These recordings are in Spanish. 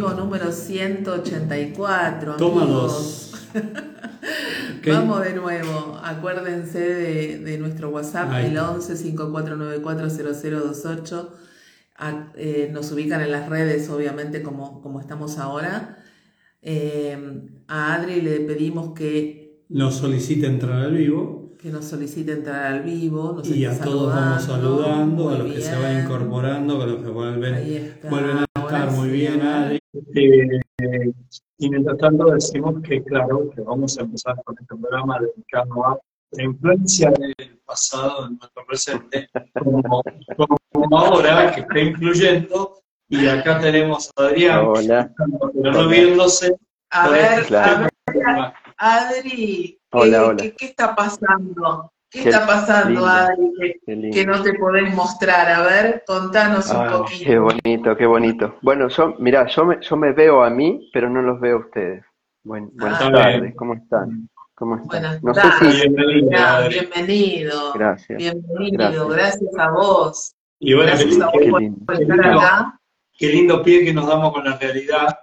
vivo número 184. Toma dos. ¿Qué? Vamos de nuevo. Acuérdense de, de nuestro WhatsApp, Ahí el está. 11 54940028. A- eh, nos ubican en las redes, obviamente, como, como estamos ahora. Eh, a Adri le pedimos que, Nos solicita entrar al vivo que nos solicite entrar al vivo. Nos y a todos vamos saludando, a los que se van incorporando, a los que vuelven, vuelven a Ahora estar muy sí, bien. Adri. Eh, y mientras tanto decimos que, claro, que vamos a empezar con este programa dedicado a la influencia del pasado en nuestro presente, como, como ahora, que está influyendo. Y acá tenemos a Adrián, Hola, pero no viéndose. A ver, Claro. a ver, Adri, ¿qué, Hola, hola. qué- qué está pasando? ¿Qué, Qué está pasando, lindo. Adri, que, qué lindo. que no te podés mostrar? A ver, contanos un Ah, poquito. qué bonito, qué bonito. Bueno, yo, mirá, yo me, yo me veo a mí, pero no los veo a ustedes. Buen- buenas Ah. tardes, ¿cómo están? ¿Cómo están? Buenas No sé tardes. si... Bienvenido, Ah, bienvenido. Gracias. Bienvenido, Gracias. gracias a vos. Y bueno, qué, Gracias a vos Qué por, lindo. por estar acá. qué lindo pie que nos damos con la realidad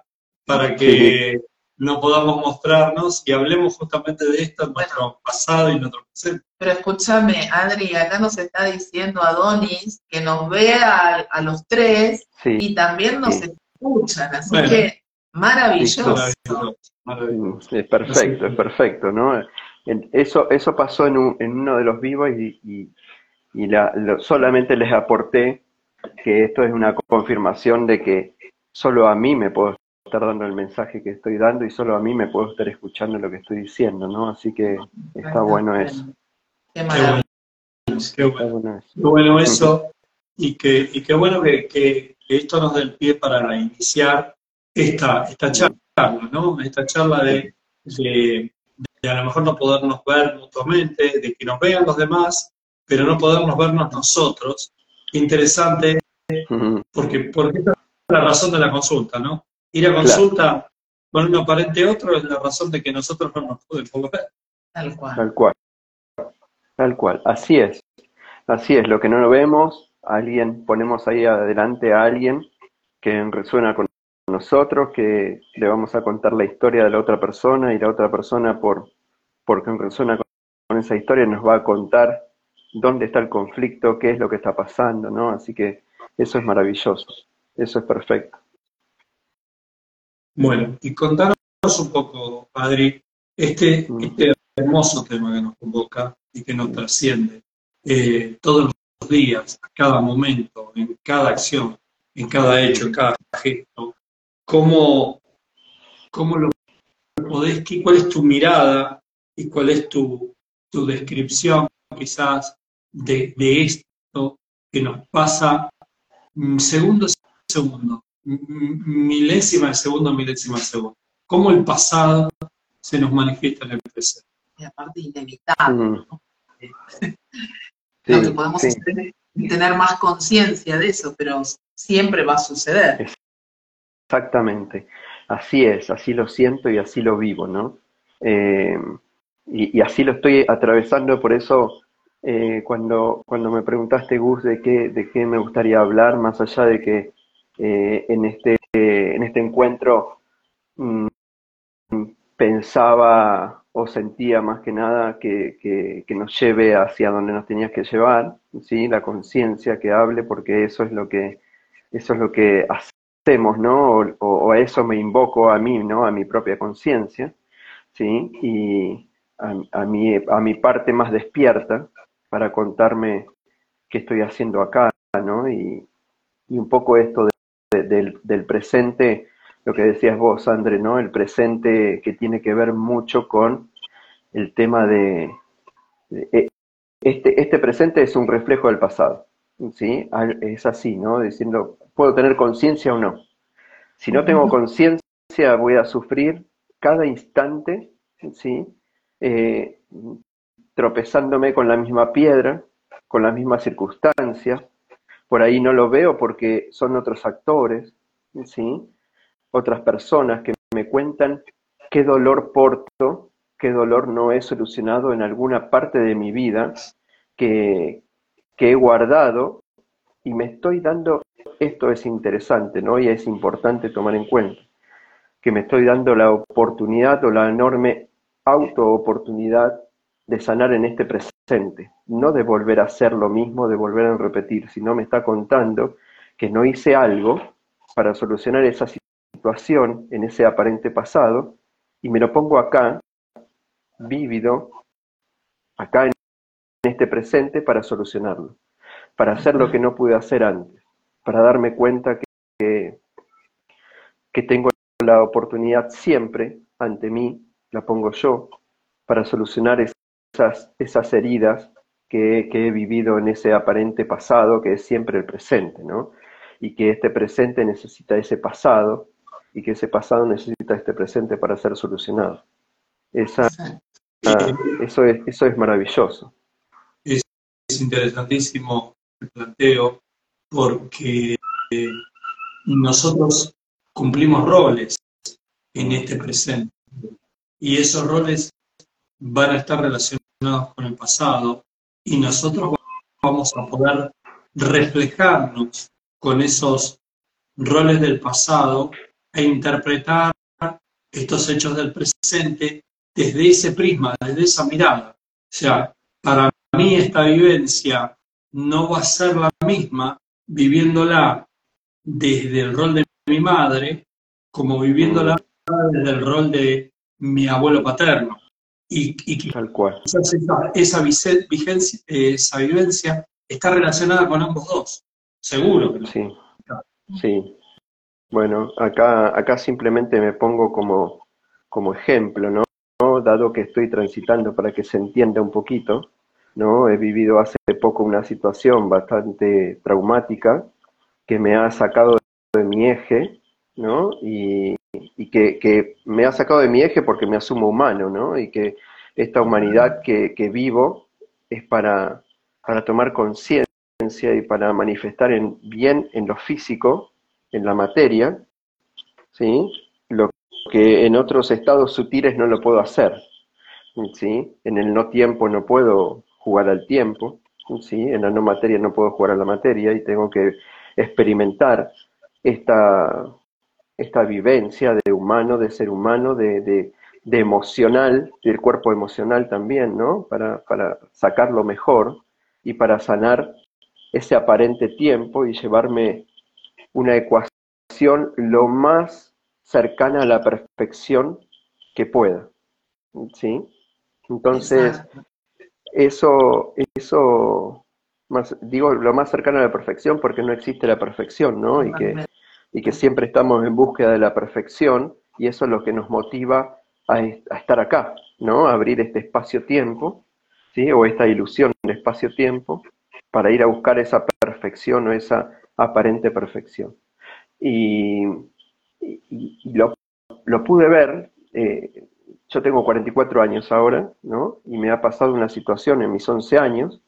para que no podamos mostrarnos y hablemos justamente de esto en nuestro pasado y nuestro presente. Pero escúchame, Adri, acá nos está diciendo Adonis que nos ve a, a los tres Sí, y también nos Sí. escuchan, así Bueno. que maravilloso. Maravilloso, maravilloso. es perfecto, es perfecto, ¿no? Eso, eso pasó en, un- en uno de los vivos y, y- y la- lo- solamente les aporté que esto es una confirmación de que solo a mí me puedo estar dando el mensaje que estoy dando y solo a mí me puedo estar escuchando lo que estoy diciendo, ¿no? Así que está bueno eso. Qué bueno, qué bueno. Qué bueno eso y que, y qué bueno que, que- esto nos dé el pie para iniciar esta, esta charla, ¿no? Esta charla de, de, de a lo mejor no podernos ver mutuamente, de que nos vean los demás, pero no podernos vernos nosotros. Interesante porque, porque esa es la razón de la consulta, ¿no? Ir a consulta con un aparente otro es la razón de que nosotros no nos podemos ver. Tal cual. Tal cual. Tal cual. Así es. Así es. Lo que no lo vemos, alguien, ponemos ahí adelante a alguien que resuena con nosotros, que le vamos a contar la historia de la otra persona y la otra persona por porque resuena con, con esa historia nos va a contar dónde está el conflicto, qué es lo que está pasando, ¿no? Así que eso es maravilloso. Eso es perfecto. Bueno, y contanos un poco, Adri, este, este hermoso tema que nos convoca y que nos trasciende eh, todos los días, a cada momento, en cada acción, en cada hecho, en cada gesto. ¿Cómo, cómo lo podés, cuál es tu mirada y cuál es tu, tu descripción quizás de, de esto que nos pasa mm, segundo a segundo, milésima de segundo a milésima de segundo? ¿Cómo el pasado se nos manifiesta en el presente? Y aparte inevitable. Mm. ¿no? Sí, Lo que podemos sí. hacer es tener más conciencia de eso, pero siempre va a suceder. Exactamente, así es, así lo siento y así lo vivo, ¿no? Eh, y, y así lo estoy atravesando, por eso eh, cuando, cuando me preguntaste, Gus, de qué, de qué me gustaría hablar, más allá de que eh, en este, en este encuentro mm, pensaba o sentía más que nada que, que, nos lleve hacia donde nos tenías que llevar, ¿sí? La conciencia que hable, porque eso es lo que, eso es lo que hacemos, ¿no? O, o- eso me invoco a mí, ¿no? A mi propia conciencia, ¿sí? Y a, a mi, a mi parte más despierta para contarme qué estoy haciendo acá, ¿no? Y, y un poco esto de- del, del presente, lo que decías vos, André, ¿no? El presente que tiene que ver mucho con el tema de, de- eh, este, este presente es un reflejo del pasado, ¿sí? Es así, ¿no? Diciendo, ¿puedo tener conciencia o no? Si no tengo conciencia, voy a sufrir cada instante, ¿sí? Eh, tropezándome con la misma piedra, con las mismas circunstancias. Por ahí no lo veo porque son otros actores, ¿sí? Otras personas que me cuentan qué dolor porto, qué dolor no he solucionado en alguna parte de mi vida que, que he guardado y me estoy dando, esto es interesante, ¿no? Y es importante tomar en cuenta. que me estoy dando la oportunidad o la enorme auto-oportunidad de sanar en este presente, no de volver a hacer lo mismo, de volver a repetir, sino me está contando que no hice algo para solucionar esa situación en ese aparente pasado y me lo pongo acá, vívido, acá en este presente para solucionarlo, para hacer lo que no pude hacer antes, para darme cuenta que, que, tengo la oportunidad siempre ante mí, la pongo yo, para solucionar esas, esas heridas que, que, he vivido en ese aparente pasado que es siempre el presente, ¿no? Y que este presente necesita ese pasado y que ese pasado necesita este presente para ser solucionado. Esa, ah, eso, es, eso es maravilloso. Es, interesantísimo el planteo porque eh, nosotros cumplimos roles en este presente y esos roles van a estar relacionados con el pasado y nosotros vamos a poder reflejarnos con esos roles del pasado e interpretar estos hechos del presente desde ese prisma, desde esa mirada. O sea, para mí esta vivencia no va a ser la misma viviéndola desde el rol de mi madre como viviéndola desde el rol de mi abuelo paterno. Y, y Tal cual. Esa, esa, vigencia, esa vivencia está relacionada con ambos dos, seguro. Que sí, sí. Bueno, acá, acá simplemente me pongo como, como ejemplo, ¿no? Dado que estoy transitando para que se entienda un poquito, ¿no? He vivido hace poco una situación bastante traumática que me ha sacado de mi eje, ¿no? Y, y que, me ha sacado de mi eje porque me asumo humano, ¿no? Y que esta humanidad que, que vivo es para, para tomar conciencia y para manifestar en, bien en lo físico en la materia, ¿sí? lo que en otros estados sutiles no lo puedo hacer. ¿sí? En el no tiempo no puedo jugar al tiempo, ¿sí? en la no materia no puedo jugar a la materia y tengo que experimentar esta, esta vivencia de humano, de ser humano, de, de, de emocional, del cuerpo emocional también, ¿no? Para, para sacarlo mejor y para sanar ese aparente tiempo y llevarme una ecuación lo más cercana a la perfección que pueda. ¿Sí? Entonces, eso, eso más, digo lo más cercano a la perfección porque no existe la perfección, ¿no? Y que, y que siempre estamos en búsqueda de la perfección y eso es lo que nos motiva a, estar acá, ¿no? A abrir este espacio-tiempo, ¿sí? O esta ilusión de espacio-tiempo para ir a buscar esa perfección o esa aparente perfección. Y, lo, pude ver, eh, yo tengo 44 años ahora, ¿no? Y me ha pasado una situación en mis 11 años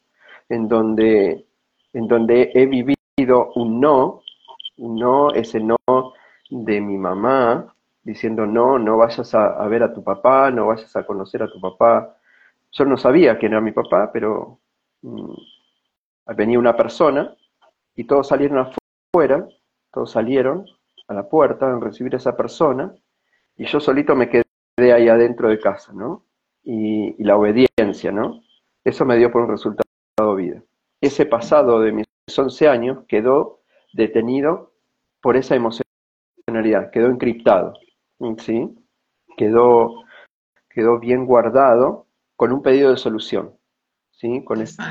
en donde, en donde he vivido un no, no, ese no de mi mamá, diciendo no, no vayas a, ver a tu papá, no vayas a conocer a tu papá. Yo no sabía quién era mi papá, pero mm, venía una persona y todos salieron afuera, todos salieron a la puerta a recibir a esa persona, y yo solito me quedé ahí adentro de casa, ¿no? Y, la obediencia, ¿no? Eso me dio por un resultado vida. Ese pasado de mis 11 años quedó detenido por esa emocionalidad, quedó encriptado, ¿sí? Quedó, quedó bien guardado con un pedido de solución, ¿sí? Con ese,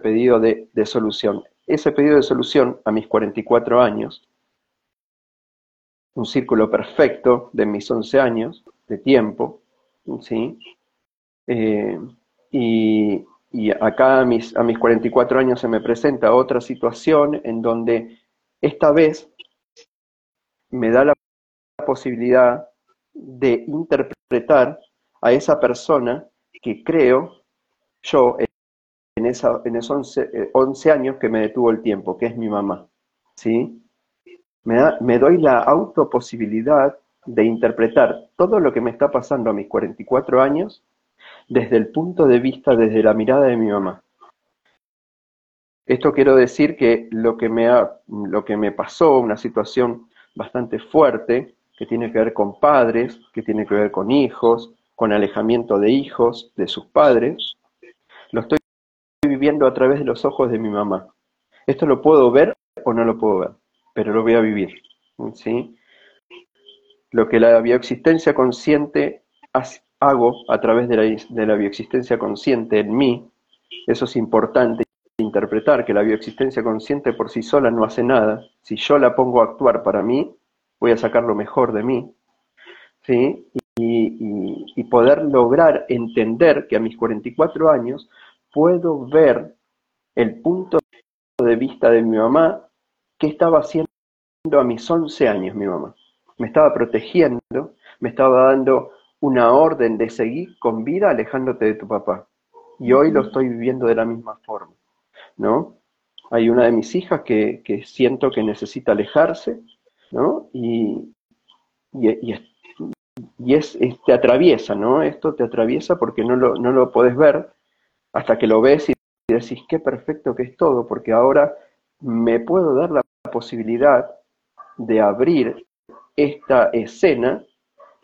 pedido de, de solución ese pedido de solución a mis 44 años, un círculo perfecto de mis 11 años de tiempo, ¿sí? Eh, y, acá a mis, a mis 44 años se me presenta otra situación en donde esta vez me da la posibilidad de interpretar a esa persona que creo yo en, esa, en esos 11, eh, años que me detuvo el tiempo, que es mi mamá. ¿sí? Me, me doy la autoposibilidad de interpretar todo lo que me está pasando a mis 44 años desde el punto de vista, desde la mirada de mi mamá. Esto quiero decir que lo que me, ha, lo que me pasó, una situación bastante fuerte, que tiene que ver con padres, que tiene que ver con hijos, con alejamiento de hijos, de sus padres, lo estoy viviendo a través de los ojos de mi mamá. Esto lo puedo ver o no lo puedo ver, pero lo voy a vivir. ¿sí? Lo que la bioexistencia consciente hago a través de la, de la bioexistencia consciente en mí, eso es importante interpretar que la bioexistencia consciente por sí sola no hace nada. Si yo la pongo a actuar para mí, voy a sacar lo mejor de mí. ¿sí? Y, y, poder lograr entender que a mis 44 años puedo ver el punto de vista de mi mamá que estaba haciendo a mis 11 años mi mamá. Me estaba protegiendo, me estaba dando una orden de seguir con vida alejándote de tu papá. Y hoy lo estoy viviendo de la misma forma, ¿no? Hay una de mis hijas que, siento que necesita alejarse, ¿no? Y, y, es, te atraviesa, ¿no? Esto te atraviesa porque no lo, no lo podés ver hasta que lo ves y decís, qué perfecto que es todo, porque ahora me puedo dar la posibilidad de abrir esta escena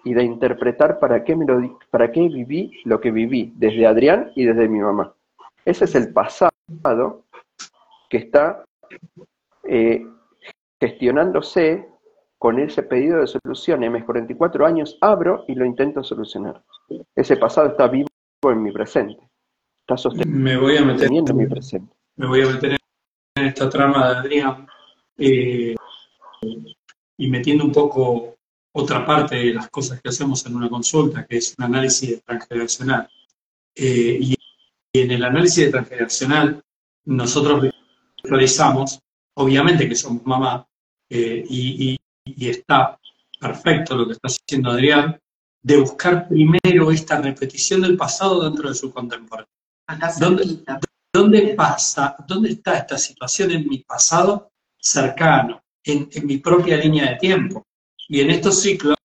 y de interpretar para qué, me lo, para qué viví lo que viví, desde Adrián y desde mi mamá. Ese es el pasado que está eh, gestionándose con ese pedido de solución. En mis 44 años abro y lo intento solucionar. Ese pasado está vivo en mi presente. Está sosteniendo me voy a meter, en mi presente. Me voy a meter en esta trama de Adrián eh, y metiendo un poco otra parte de las cosas que hacemos en una consulta, que es un análisis transgeneracional. Eh, y, en el análisis de transgeneracional, nosotros realizamos, obviamente que somos mamá, eh, y, está perfecto lo que está haciendo Adrián, de buscar primero esta repetición del pasado dentro de su contemporáneo. ¿Dónde, ¿Dónde, pasa, dónde está esta situación en mi pasado cercano, en mi propia línea de tiempo? Y en estos ciclos,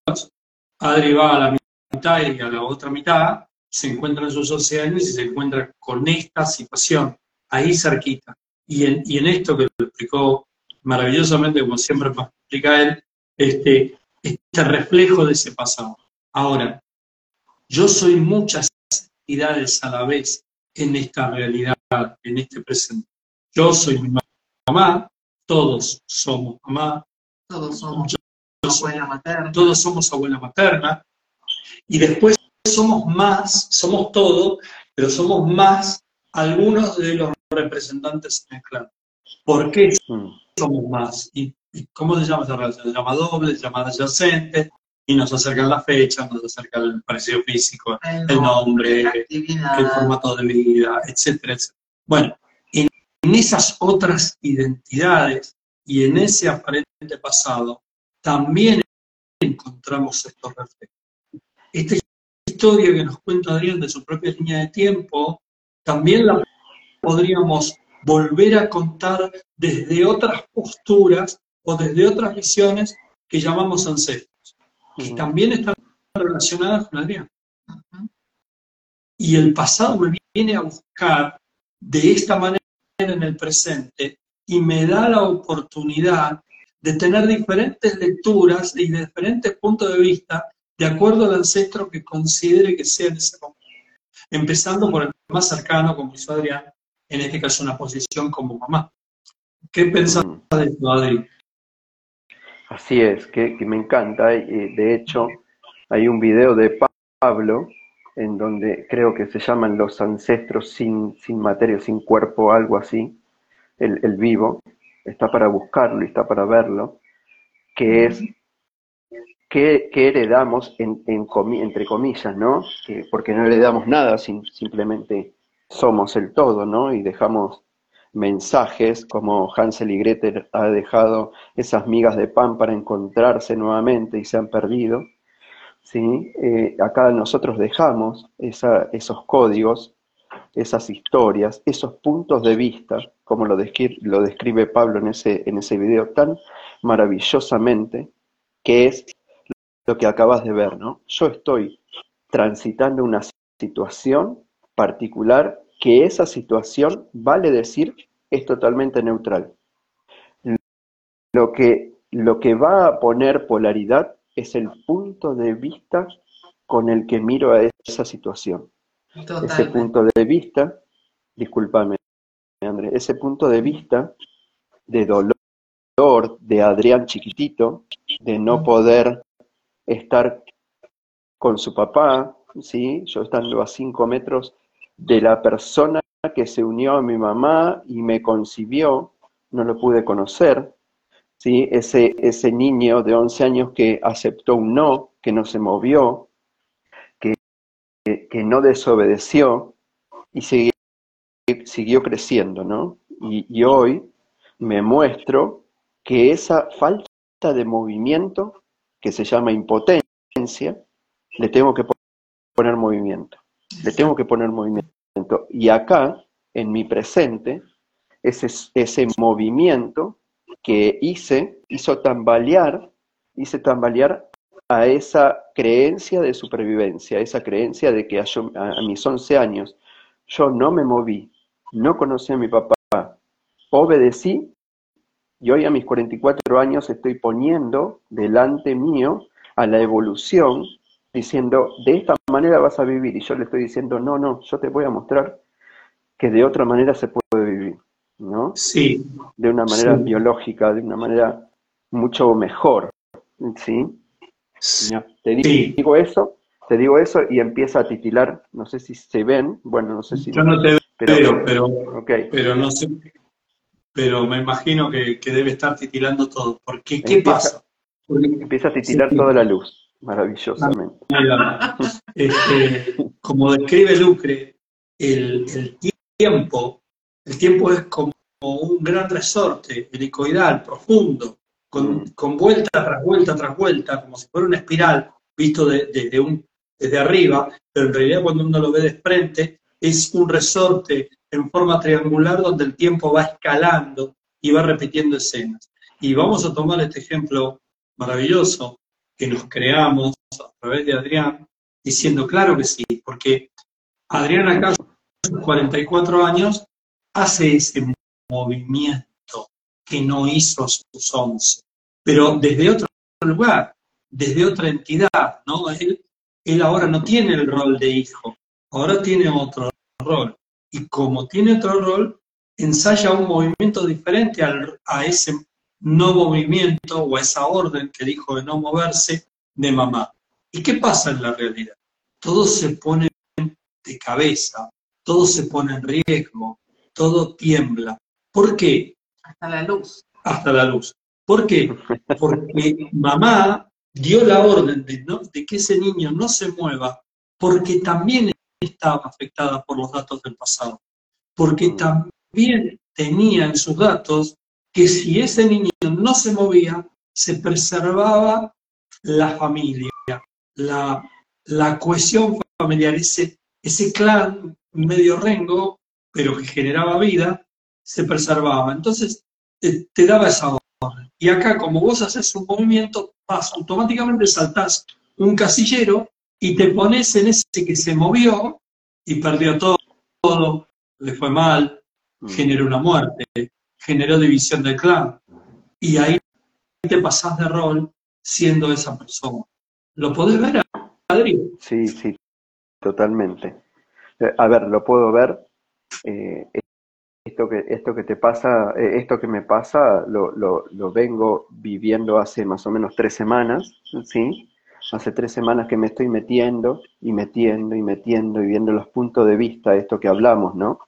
Adri va a la mitad y a la otra mitad, se encuentra en sus 11 años y se encuentra con esta situación, ahí cerquita. Y en, y en esto que lo explicó maravillosamente, como siempre me explica él, este, este reflejo de ese pasado. Ahora, yo soy muchas entidades a la vez en esta realidad, en este presente. Yo soy mi mamá, todos somos mamá, todos somos abuela materna. Todos somos abuela materna. Y después somos más, somos todo, pero somos más algunos de los representantes en el clan. ¿Por qué mm. somos más? ¿Y, cómo se llama esa relación? Se llama doble, se llama adyacente, y nos acercan la fecha, nos acercan el parecido físico, el, nombre, el formato de vida, etcétera, etcétera. Bueno, en esas otras identidades y en ese aparente pasado, también encontramos estos reflejos. Esta historia que nos cuenta Adrián de su propia línea de tiempo, también la podríamos volver a contar desde otras posturas o desde otras visiones que llamamos ancestros, que también están relacionadas con Adrián. Y el pasado me viene a buscar de esta manera en el presente y me da la oportunidad de tener diferentes lecturas y diferentes puntos de vista de acuerdo al ancestro que considere que sea en ese momento. Empezando por el más cercano, como hizo Adrián, en este caso una posición como mamá. ¿Qué pensás mm. de esto, Adri? Así es, que, me encanta. De hecho, hay un video de Pablo en donde creo que se llaman los ancestros sin, sin materia, sin cuerpo, algo así, el, el vivo, está para buscarlo y está para verlo, que es qué, heredamos en, entre comillas, ¿no? porque no heredamos nada, simplemente somos el todo, ¿no? Y dejamos mensajes como Hansel y Gretel ha dejado esas migas de pan para encontrarse nuevamente y se han perdido. ¿sí? Eh, acá nosotros dejamos esos códigos esas historias, esos puntos de vista, como lo describe, lo describe Pablo en ese, en ese video tan maravillosamente, que es lo que acabas de ver, ¿no? Yo estoy transitando una situación particular que esa situación, vale decir, es totalmente neutral. Lo que, lo que va a poner polaridad es el punto de vista con el que miro a esa situación. Ese punto de vista, discúlpame, André, ese punto de vista de dolor de Adrián chiquitito, de no poder estar con su papá, ¿sí? Yo estando a cinco metros de la persona que se unió a mi mamá y me concibió, no lo pude conocer, ¿sí? Ese, ese niño de 11 años que aceptó un no, que no se movió, que, que, no desobedeció y siguió, siguió creciendo, ¿no? Y hoy me muestro que esa falta de movimiento, que se llama impotencia, le tengo que poner movimiento. Le tengo que poner movimiento. Y acá, en mi presente, ese, ese movimiento que hice, hizo tambalear, hice tambalear a esa creencia de supervivencia, esa creencia de que a, a, mis 11 años yo no me moví, no conocí a mi papá, obedecí y hoy a mis 44 años estoy poniendo delante mío a la evolución diciendo, de esta manera vas a vivir. Y yo le estoy diciendo, no, no, yo te voy a mostrar que de otra manera se puede vivir, ¿no? Sí. De una manera Sí. biológica, de una manera mucho mejor, ¿sí? Ya, Te di- Sí. digo eso, te digo eso y empieza a titilar, no sé si se ven, bueno, no sé si... Yo no te pero, veo, pero, ok, pero no sé. Pero me imagino que, que debe estar titilando todo. Porque, ¿qué Empieza- pasa? Porque, empieza a titilar Sí. toda la luz, maravillosamente. este, como describe Lucre, el, el tiempo, el tiempo es como un gran resorte helicoidal, profundo, con, Mm. con vuelta tras vuelta tras vuelta, como si fuera una espiral, visto de- desde, un, desde arriba, pero en realidad cuando uno lo ve de frente, es un resorte en forma triangular donde el tiempo va escalando y va repitiendo escenas. Y vamos a tomar este ejemplo maravilloso que nos creamos a través de Adrián, diciendo, claro que sí, porque Adrián acá, a sus 44 años, hace ese movimiento que no hizo a sus 11, pero desde otro lugar, desde otra entidad, ¿no? Él, él ahora no tiene el rol de hijo, ahora tiene otro rol. Y como tiene otro rol, ensaya un movimiento diferente al- a ese no movimiento o a esa orden que dijo de no moverse de mamá. ¿Y qué pasa en la realidad? Todo se pone de cabeza, todo se pone en riesgo, todo tiembla. ¿Por qué? Hasta la luz. Hasta la luz. ¿Por qué? Porque mamá dio la orden de, no- de que ese niño no se mueva porque también estaba afectada por los datos del pasado. Porque Mm. también tenía en sus datos que si ese niño no se movía, se preservaba la familia, la, la cohesión familiar, ese, ese clan medio rengo, pero que generaba vida, se preservaba. Entonces, te, te daba esa orden. Y acá, como vos haces un movimiento, vas, automáticamente saltás un casillero y te pones en ese que se movió y perdió todo, todo, le fue mal, Mm. generó una muerte, generó división del clan. Y ahí te pasás de rol siendo esa persona. ¿Lo podés ver, Adri? Sí, sí, totalmente. Eh, A ver, lo puedo ver. eh, esto que, esto que te pasa, eh, esto que me pasa, lo, lo, lo vengo viviendo hace más o menos tres semanas, ¿sí? Hace tres semanas que me estoy metiendo y metiendo y metiendo y viendo los puntos de vista, esto que hablamos, ¿no?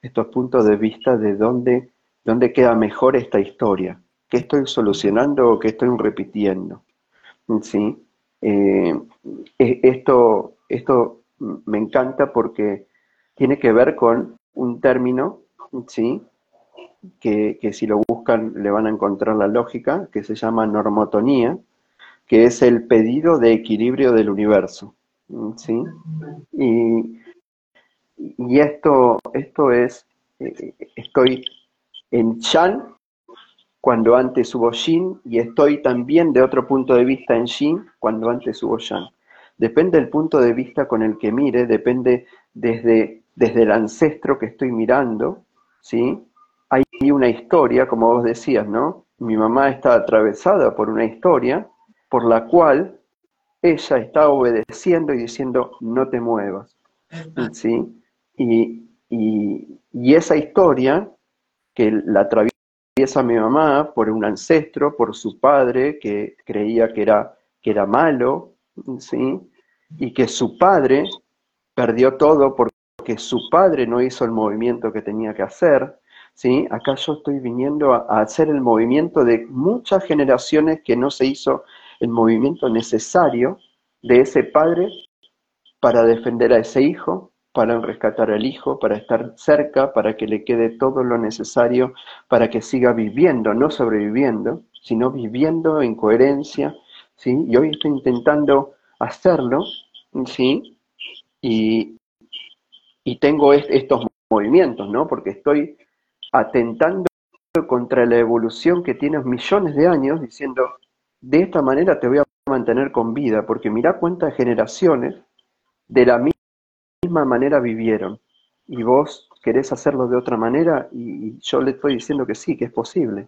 Estos puntos de vista de dónde, dónde queda mejor esta historia, qué estoy solucionando o qué estoy repitiendo, ¿sí? Eh, esto, esto me encanta porque tiene que ver con un término, ¿sí? Que, que si lo buscan le van a encontrar la lógica, que se llama normotonía, que es el pedido de equilibrio del universo, ¿sí? Y, y esto, esto es, eh, estoy en Chan cuando antes hubo Shin y estoy también de otro punto de vista en Shin cuando antes hubo Yang. Depende del punto de vista con el que mire, depende desde, desde el ancestro que estoy mirando, ¿sí? Hay una historia, como vos decías, ¿no? Mi mamá está atravesada por una historia por la cual ella está obedeciendo y diciendo, no te muevas. ¿sí? Y, y, esa historia que la atraviesa mi mamá por un ancestro, por su padre, que creía que era, que era malo, ¿sí? y que su padre perdió todo porque su padre no hizo el movimiento que tenía que hacer. ¿sí? Acá yo estoy viniendo a, a hacer el movimiento de muchas generaciones que no se hizo el movimiento necesario de ese padre para defender a ese hijo, para rescatar al hijo, para estar cerca, para que le quede todo lo necesario para que siga viviendo, no sobreviviendo, sino viviendo en coherencia, ¿sí? Y hoy estoy intentando hacerlo, ¿sí? Y, y tengo estos movimientos, ¿no? Porque estoy atentando contra la evolución que tiene millones de años, diciendo, de esta manera te voy a mantener con vida, porque mira cuántas generaciones de la misma manera vivieron. Y vos querés hacerlo de otra manera y, yo le estoy diciendo que sí, que es posible.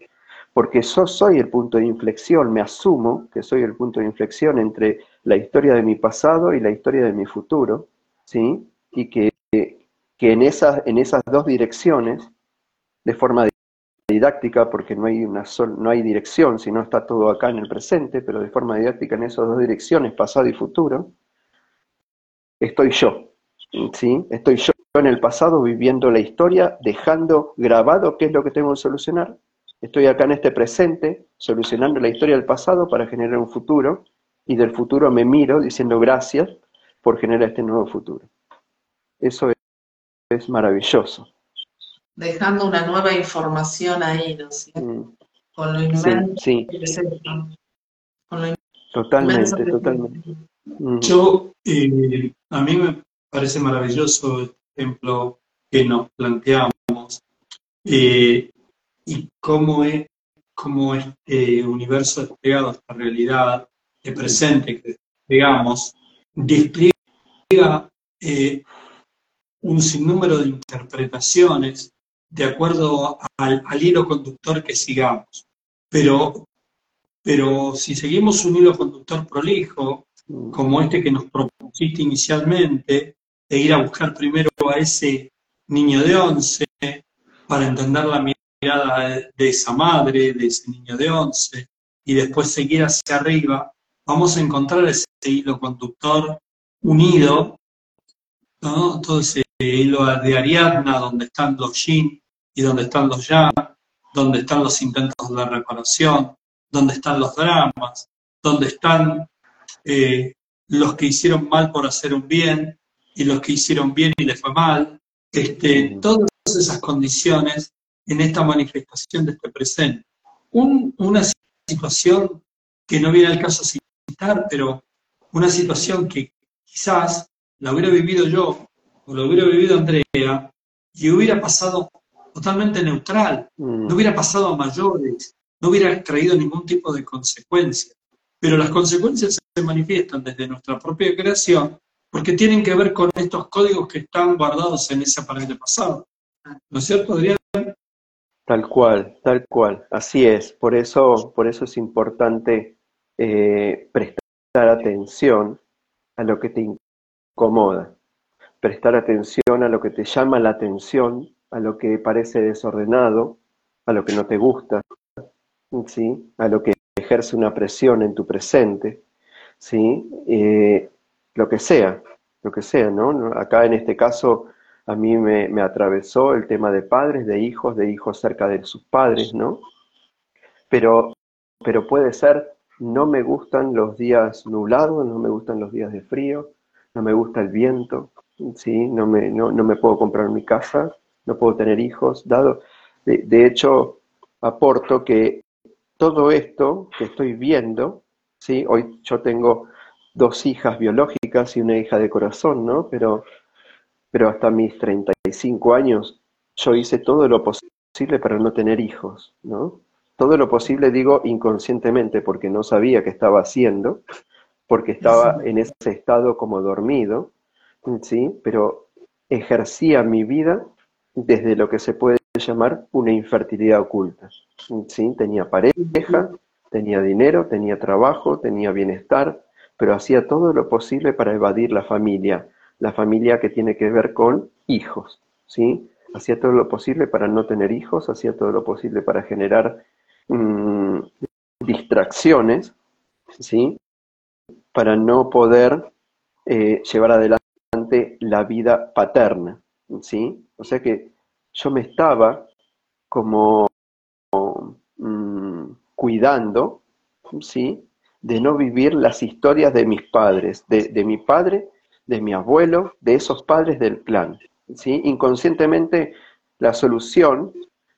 Porque yo soy el punto de inflexión, me asumo que soy el punto de inflexión entre la historia de mi pasado y la historia de mi futuro, ¿sí? Y que, que en, esas, en esas dos direcciones, de forma didáctica, porque no hay, una no hay dirección, sino está todo acá en el presente, pero de forma didáctica en esas dos direcciones, pasado y futuro, estoy yo. ¿sí? Estoy yo en el pasado viviendo la historia, dejando grabado qué es lo que tengo que solucionar. Estoy acá en este presente, solucionando la historia del pasado para generar un futuro, y del futuro me miro diciendo gracias por generar este nuevo futuro. Eso es maravilloso dejando una nueva información ahí, ¿no mm. Con lo inmenso sí, totalmente, totalmente. Mm. Yo, eh, a mí me parece maravilloso el ejemplo que nos planteamos eh, y cómo es cómo este universo desplegado, esta realidad de presente que digamos, despliega eh, un sinnúmero de interpretaciones de acuerdo al, hilo conductor que sigamos. Pero, pero si seguimos un hilo conductor prolijo, como este que nos propusiste inicialmente, de ir a buscar primero a ese niño de once, para entender la mirada de esa madre, de ese niño de once, y después seguir hacia arriba, vamos a encontrar ese hilo conductor unido, todo ese hilo de Ariadna, donde están los y dónde están los ya, dónde están los intentos de reparación, dónde están los dramas, dónde están eh, los que hicieron mal por hacer un bien y los que hicieron bien y les fue mal. Este, todas esas condiciones en esta manifestación de este presente. una situación que no viene al caso citar, pero una situación que quizás la hubiera vivido yo o la hubiera vivido Andrea y hubiera pasado totalmente neutral, mm. no hubiera pasado a mayores, no hubiera traído ningún tipo de consecuencia. Pero las consecuencias se manifiestan desde nuestra propia creación porque tienen que ver con estos códigos que están guardados en ese aparente pasado. ¿No es cierto, Adrián? Tal cual, tal cual. Así es. Por eso, por eso es importante eh, prestar atención a lo que te incomoda, prestar atención a lo que te llama la atención a lo que parece desordenado, a lo que no te gusta, ¿sí? a lo que ejerce una presión en tu presente, ¿sí? Eh, lo que sea, lo que sea, ¿no? Acá en este caso a mí me, atravesó el tema de padres, de hijos, de hijos cerca de sus padres, ¿no? Pero, pero puede ser, no me gustan los días nublados, no me gustan los días de frío, no me gusta el viento, ¿sí? No me, no, no me puedo comprar mi casa, no puedo tener hijos, dado, de, hecho, aporto que todo esto que estoy viendo, ¿sí? hoy yo tengo dos hijas biológicas y una hija de corazón, ¿no? Pero, pero hasta mis 35 años yo hice todo lo posible para no tener hijos, ¿no? Todo lo posible digo inconscientemente porque no sabía qué estaba haciendo, porque estaba en ese estado como dormido, ¿sí? Pero ejercía mi vida desde lo que se puede llamar una infertilidad oculta. ¿Sí? Tenía pareja, tenía dinero, tenía trabajo, tenía bienestar, pero hacía todo lo posible para evadir la familia, la familia que tiene que ver con hijos, ¿sí? Hacía todo lo posible para no tener hijos, hacía todo lo posible para generar mm, distracciones, ¿sí? Para no poder eh, llevar adelante la vida paterna, ¿sí? O sea que yo me estaba como mm, cuidando, ¿sí? De no vivir las historias de mis padres, de, de mi padre, de mi abuelo, de esos padres del clan, ¿sí? Inconscientemente la solución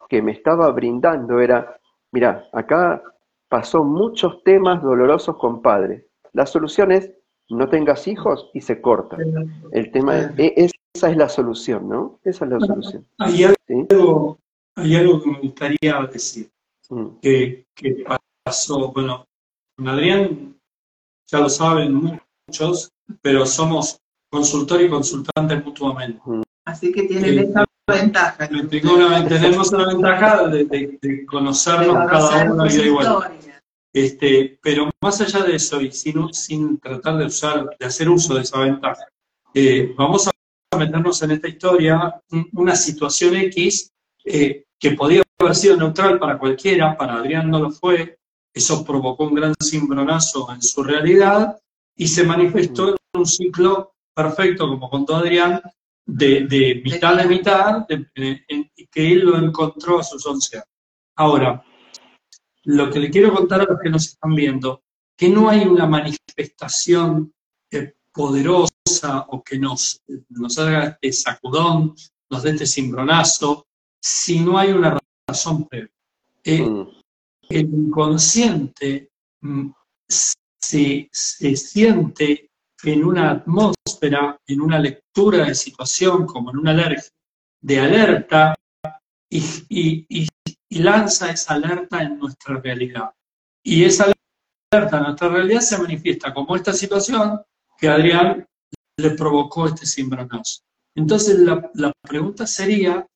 que me estaba brindando era, mira, acá pasó muchos temas dolorosos con padres. La solución es no tengas hijos y se corta. El tema es, esa es la solución, ¿no? Esa es la solución. Hay algo, hay algo que me gustaría decir, Mm. que, que pasó, bueno, con Adrián, ya lo saben muchos, pero somos consultor y consultante mutuamente. Así que tienen Sí. esta ventaja. Tengo una- tenemos una ventaja de, de- de conocernos cada uno y igual. Este, pero más allá de eso, y sin, sin tratar de usar, de hacer uso de esa ventaja, eh, vamos a meternos en esta historia, un- una situación X eh, que podía haber sido neutral para cualquiera, para Adrián no lo fue, eso provocó un gran cimbronazo en su realidad y se manifestó en un ciclo perfecto, como contó Adrián, de, de mitad de mitad, de- de- en- que él lo encontró a sus 11 años. Ahora, lo que le quiero contar a los que nos están viendo, que no hay una manifestación eh, poderosa o que nos, nos haga este sacudón, nos dé este cimbronazo, si no hay una razón previa. Eh, Mm. el inconsciente mm, se, se siente en una atmósfera, en una lectura de situación, como en una alergia, de alerta, y, y- y- y lanza esa alerta en nuestra realidad. Y esa alerta en nuestra realidad se manifiesta como esta situación que Adrián le provocó este cimbronazo. Entonces la, pregunta sería,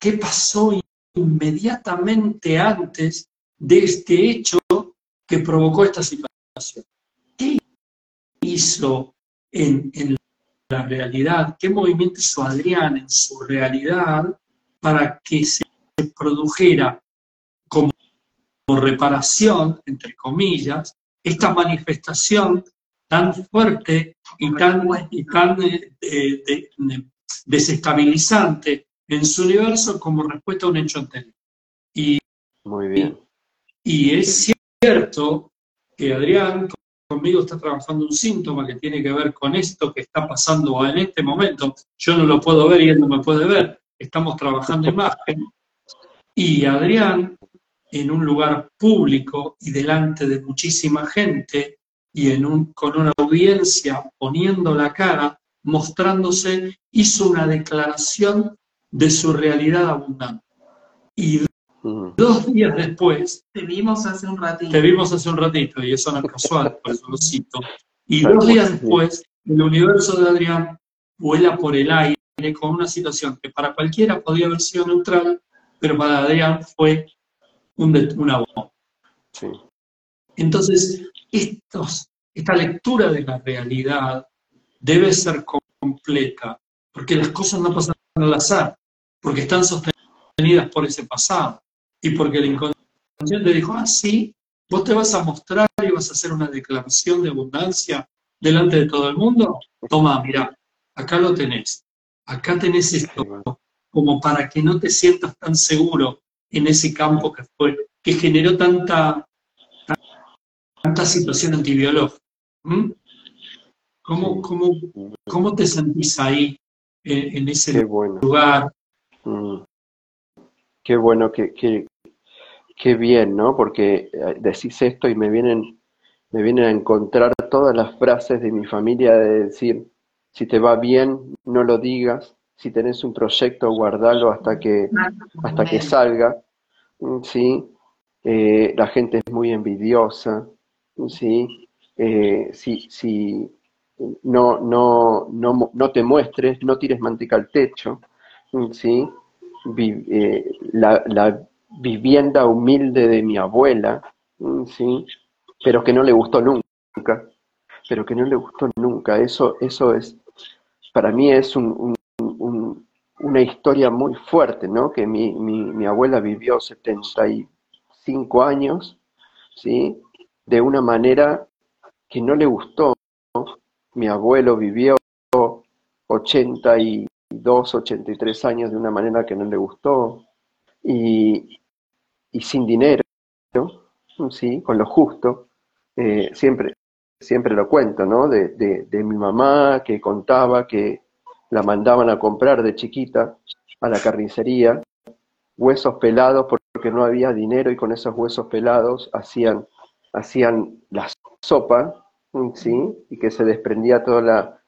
¿qué pasó inmediatamente antes de este hecho que provocó esta situación? ¿Qué hizo en, la realidad? ¿Qué movimiento hizo Adrián en su realidad para que se produjera como reparación, entre comillas, esta manifestación tan fuerte y tan, y tan eh, de- de- de- desestabilizante en su universo como respuesta a un hecho anterior. Y, Muy bien. y es cierto que Adrián conmigo está trabajando un síntoma que tiene que ver con esto que está pasando en este momento. Yo no lo puedo ver y él no me puede ver. Estamos trabajando imagen. Y Adrián, en un lugar público y delante de muchísima gente y en un, con una audiencia poniendo la cara, mostrándose, hizo una declaración de su realidad abundante. Y dos días después, Te vimos hace un ratito. te vimos hace un ratito, y eso no es casual, por eso lo cito. Y dos cual, días sí. después, el universo de Adrián vuela por el aire con una situación que para cualquiera podía haber sido neutral, pero para Adrián fue un una bomba. Sí. Entonces, esta lectura de la realidad debe ser completa, porque las cosas no pasan al azar, porque están sostenidas por ese pasado, y porque el inconsciente dijo, ah, sí, vos te vas a mostrar y vas a hacer una declaración de abundancia delante de todo el mundo. Toma, mira, acá lo tenés, acá tenés esto, como para que no te sientas tan seguro en ese campo que fue, que generó tanta, tanta situación antibiológica. ¿Mm? ¿Cómo, cómo, cómo te sentís ahí, eh, en ese Qué bueno. lugar? Mm. Qué bueno, qué, qué, qué bien, ¿no? Porque eh, decís esto y me vienen, me vienen a encontrar todas las frases de mi familia de decir, si te va bien, no lo digas, si tenés un proyecto, guardalo hasta que, hasta que salga, Mm, ¿sí? Eh, la gente es muy envidiosa, ¿sí? Eh, si, si no, no, no, no te muestres, no tires manteca al techo, ¿sí? Eh, la, la vivienda humilde de mi abuela, ¿sí? Pero que no le gustó nunca. pero que no le gustó nunca. Eso, eso es, para mí es un, una historia muy fuerte, ¿no? Que mi, mi, mi, abuela vivió 75 años, ¿sí? De una manera que no le gustó. Mi abuelo vivió 82, 83 años de una manera que no le gustó. Y, y sin dinero, ¿sí? Con lo justo. Eh, siempre, siempre lo cuento, ¿no? De, de, de mi mamá que contaba que la mandaban a comprar de chiquita a la carnicería, huesos pelados porque no había dinero y con esos huesos pelados hacían, hacían la sopa, ¿sí? Y que se desprendía toda la,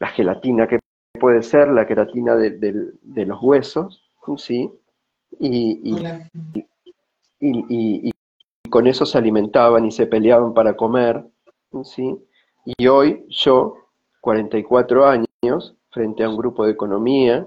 la gelatina que puede ser, la queratina de, de, de los huesos, ¿sí? Y, y, y, y, con eso se alimentaban y se peleaban para comer, ¿sí? Y hoy yo, 44 años, frente a un grupo de economía,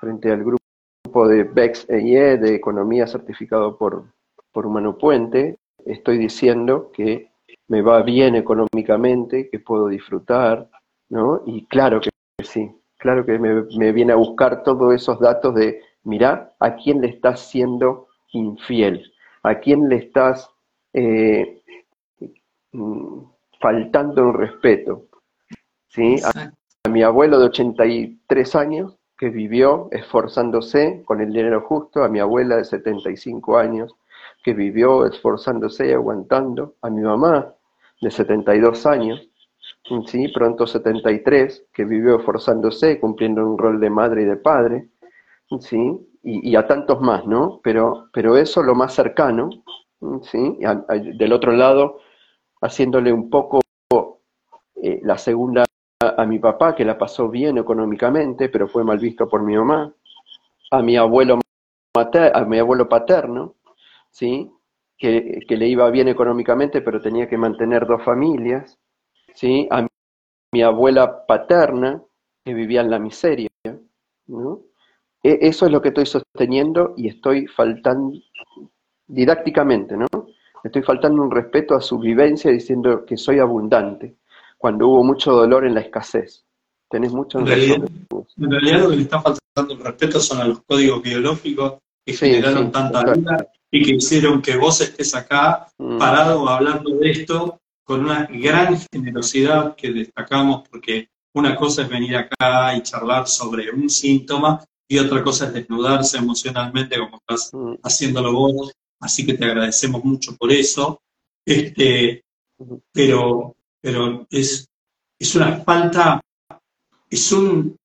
frente al grupo de BEX EIE de economía certificado por, por Humano Puente, estoy diciendo que me va bien económicamente, que puedo disfrutar, ¿no? Y claro que sí, claro que me, me viene a buscar todos esos datos de, mirá, a quién le estás siendo infiel, a quién le estás eh, mm, faltando el respeto, ¿sí? A, a mi abuelo de 83 años, que vivió esforzándose con el dinero justo, a mi abuela de 75 años, que vivió esforzándose y aguantando, a mi mamá de 72 años, ¿sí? pronto 73, que vivió esforzándose, cumpliendo un rol de madre y de padre, ¿sí? y, a tantos más, ¿no? Pero, pero eso lo más cercano, ¿sí? Del otro lado, haciéndole un poco eh, la segunda a, mi papá, que la pasó bien económicamente, pero fue mal visto por mi mamá, a mi abuelo, a mi abuelo paterno, ¿sí? Que, que, le iba bien económicamente, pero tenía que mantener dos familias, ¿sí? a mi, mi abuela paterna, que vivía en la miseria. ¿no? E, eso es lo que estoy sosteniendo y estoy faltando didácticamente, ¿no? Estoy faltando un respeto a su vivencia diciendo que soy abundante cuando hubo mucho dolor en la escasez. Tenés mucho en realidad, en realidad lo que le está faltando el respeto son a los códigos biológicos que sí, generaron sí, tanta vida y que hicieron que vos estés acá mm. parado hablando de esto con una gran generosidad que destacamos porque una cosa es venir acá y charlar sobre un síntoma y otra cosa es desnudarse emocionalmente como estás mm. haciéndolo vos, así que te agradecemos mucho por eso. Este, pero pero es, es una falta, es un,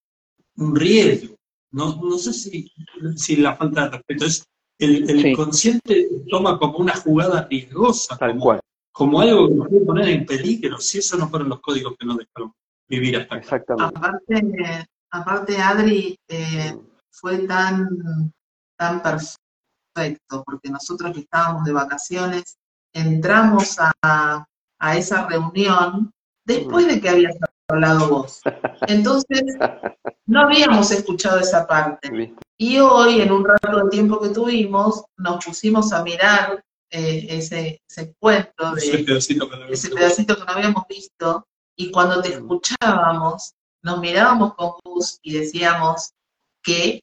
un riesgo. No, no sé si, si la falta de respeto es el, el sí. consciente toma como una jugada riesgosa, Tal como, cual. como algo que nos puede poner en peligro, si esos no fueron los códigos que nos dejaron vivir hasta acá. Exactamente. Aparte, aparte Adri, eh, fue tan, tan perfecto, porque nosotros que estábamos de vacaciones, entramos a, a esa reunión después de que habías hablado vos. Entonces, no habíamos escuchado esa parte. Y hoy, en un rato de tiempo que tuvimos, nos pusimos a mirar eh, ese, ese, encuentro, de, ese, pedacito que, no ese pedacito que no habíamos visto, y cuando te escuchábamos, nos mirábamos con Gus y decíamos que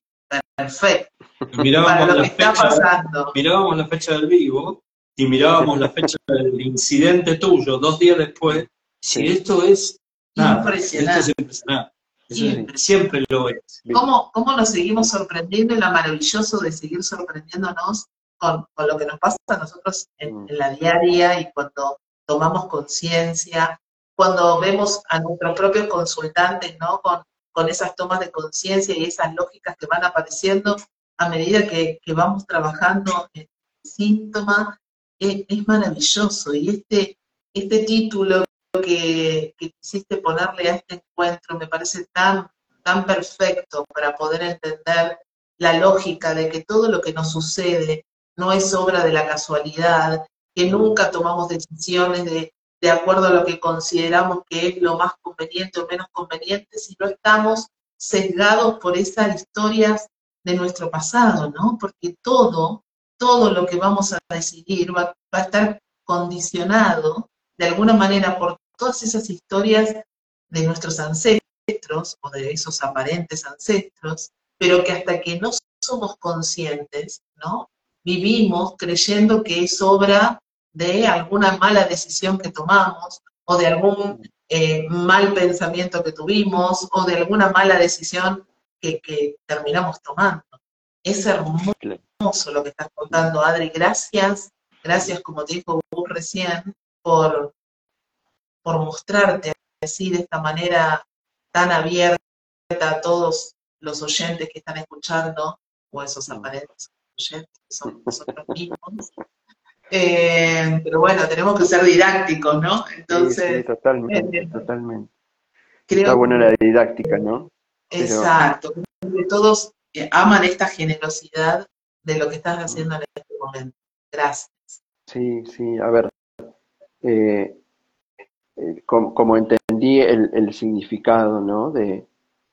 perfecto. Mirábamos para lo que fecha, está pasando. Mirábamos la fecha del vivo y mirábamos la fecha del incidente tuyo dos días después Sí, esto es nada, impresionante. Esto es impresionante. Eso siempre lo es. ¿Cómo, ¿Cómo nos seguimos sorprendiendo y lo maravilloso de seguir sorprendiéndonos con, con lo que nos pasa a nosotros en, mm. en la diaria y cuando tomamos conciencia, cuando vemos a nuestros propios consultantes, ¿no? Con, con esas tomas de conciencia y esas lógicas que van apareciendo a medida que, que vamos trabajando en el síntoma, es, es maravilloso. Y este, este título que, que, quisiste ponerle a este encuentro me parece tan, tan perfecto para poder entender la lógica de que todo lo que nos sucede no es obra de la casualidad, que nunca tomamos decisiones de, de acuerdo a lo que consideramos que es lo más conveniente o menos conveniente, sino estamos sesgados por esas historias de nuestro pasado, ¿no? Porque todo, todo lo que vamos a decidir va, va a estar condicionado de alguna manera por todas esas historias de nuestros ancestros o de esos aparentes ancestros, pero que hasta que no somos conscientes, ¿no? Vivimos creyendo que es obra de alguna mala decisión que tomamos o de algún eh, mal pensamiento que tuvimos o de alguna mala decisión que, terminamos tomando. Es hermoso lo que estás contando, Adri. Gracias, gracias, como te dijo vos recién, por, por mostrarte así de esta manera tan abierta a todos los oyentes que están escuchando, o esos aparentes oyentes que son nosotros mismos. Eh, pero bueno, tenemos que ser didácticos, ¿no? Entonces. Sí, totalmente, eh, totalmente. Está buena la didáctica, ¿no? Exacto. Todos eh, aman esta generosidad de lo que estás haciendo en este momento. Gracias. Sí, sí, a ver. Como, entendí el, significado, ¿no? De,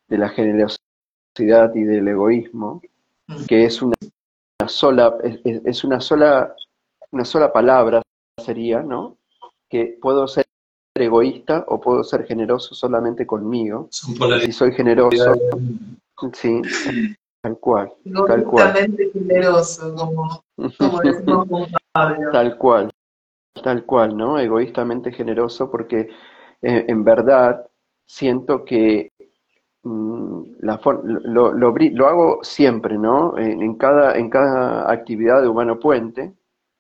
la generosidad y del egoísmo, que es una, sola, es una sola una sola palabra sería, ¿no? Que puedo ser egoísta o puedo ser generoso solamente conmigo. Si soy generoso, sí, tal cual, tal cual. generoso, como, decimos Tal cual, tal cual, ¿no? Egoístamente generoso porque eh, en verdad siento que mm, lo, lo, lo, hago siempre, ¿no? En, cada, en cada actividad de Humano Puente,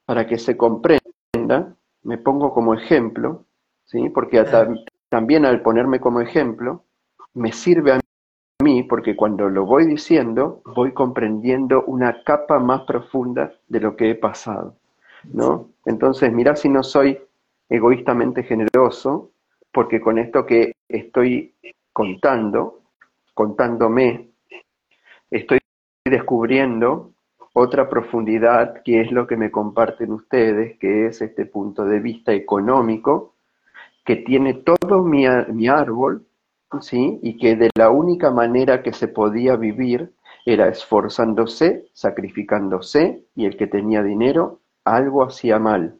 para que se comprenda, me pongo como ejemplo, ¿sí? porque también al ponerme como ejemplo, me sirve a mí, porque cuando lo voy diciendo, voy comprendiendo una capa más profunda de lo que he pasado. ¿no? Entonces, mira si no soy egoístamente generoso, porque con esto que estoy contando, contándome, estoy descubriendo otra profundidad que es lo que me comparten ustedes, que es este punto de vista económico, que tiene todo mi, mi árbol, ¿sí? y que de la única manera que se podía vivir era esforzándose, sacrificándose, y el que tenía dinero, algo hacía mal.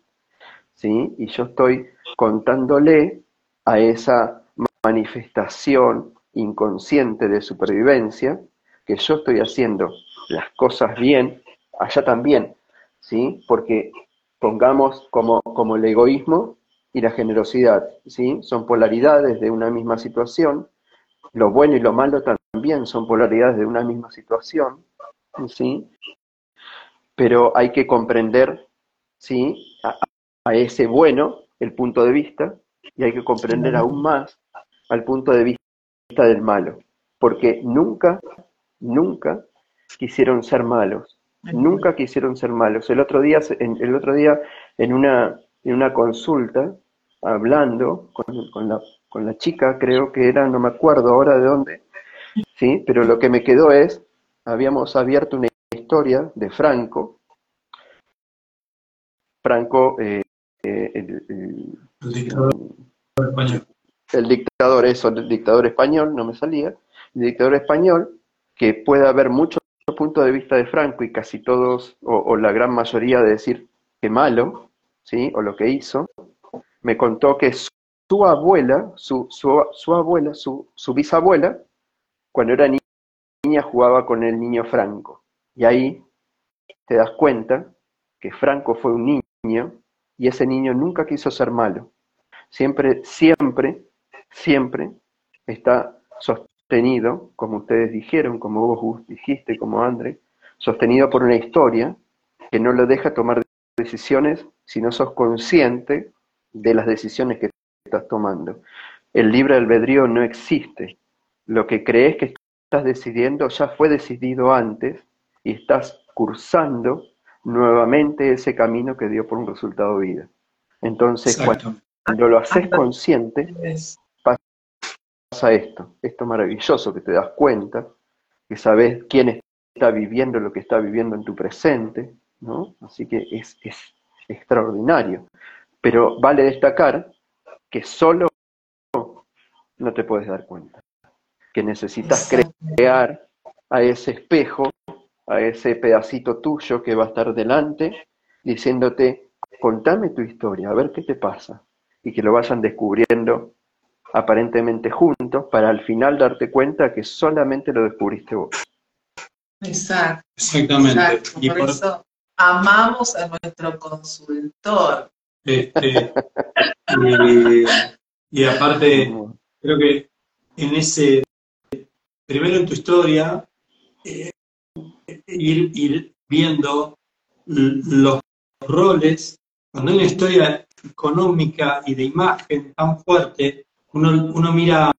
¿sí? Y yo estoy contándole a esa manifestación inconsciente de supervivencia que yo estoy haciendo las cosas bien, allá también, ¿sí? Porque pongamos como, como el egoísmo y la generosidad, ¿sí? Son polaridades de una misma situación, lo bueno y lo malo también son polaridades de una misma situación, ¿sí? Pero hay que comprender, ¿sí? A, a ese bueno el punto de vista y hay que comprender aún más al punto de vista del malo, porque nunca, nunca quisieron ser malos, nunca quisieron ser malos. El otro día, en, el otro día en, una, en una consulta, hablando con, la, con la chica, creo que era, no me acuerdo ahora de dónde, ¿sí? pero lo que me quedó es, habíamos abierto una historia de Franco, Franco, eh, eh, el, dictador español. El dictador, eso, el dictador español, no me salía, el dictador español, que puede haber muchos punto de vista de Franco y casi todos, o, la gran mayoría, de decir que malo, ¿sí? o lo que hizo, me contó que su, abuela, su, su, abuela, su, su, bisabuela, cuando era niña jugaba con el niño Franco. Y ahí te das cuenta que Franco fue un niño y ese niño nunca quiso ser malo. Siempre, siempre, siempre está sostenido, como ustedes dijeron, como vos dijiste, como André, sostenido por una historia que no lo deja tomar decisiones si no sos consciente de las decisiones que estás tomando. El libre albedrío no existe. Lo que crees que estás decidiendo ya fue decidido antes y estás cursando nuevamente ese camino que dio por un resultado vida. Entonces, cuando lo haces consciente, esto, esto maravilloso que te das cuenta, que sabes quién está viviendo lo que está viviendo en tu presente, ¿no? Así que es, es extraordinario. Pero vale destacar que solo no te puedes dar cuenta, que necesitas crear a ese espejo, a ese pedacito tuyo que va a estar delante, diciéndote, contame tu historia, a ver qué te pasa. y que lo vayan descubriendo aparentemente juntos para al final darte cuenta que solamente lo descubriste vos. Exacto. Exactamente. Exacto. Y por, por- eso amamos a nuestro consultor. Este, y, y aparte, creo que en ese, primero en tu historia, eh, ir, ir viendo los roles, cuando hay una historia económica y de imagen tan fuerte, uno, uno mira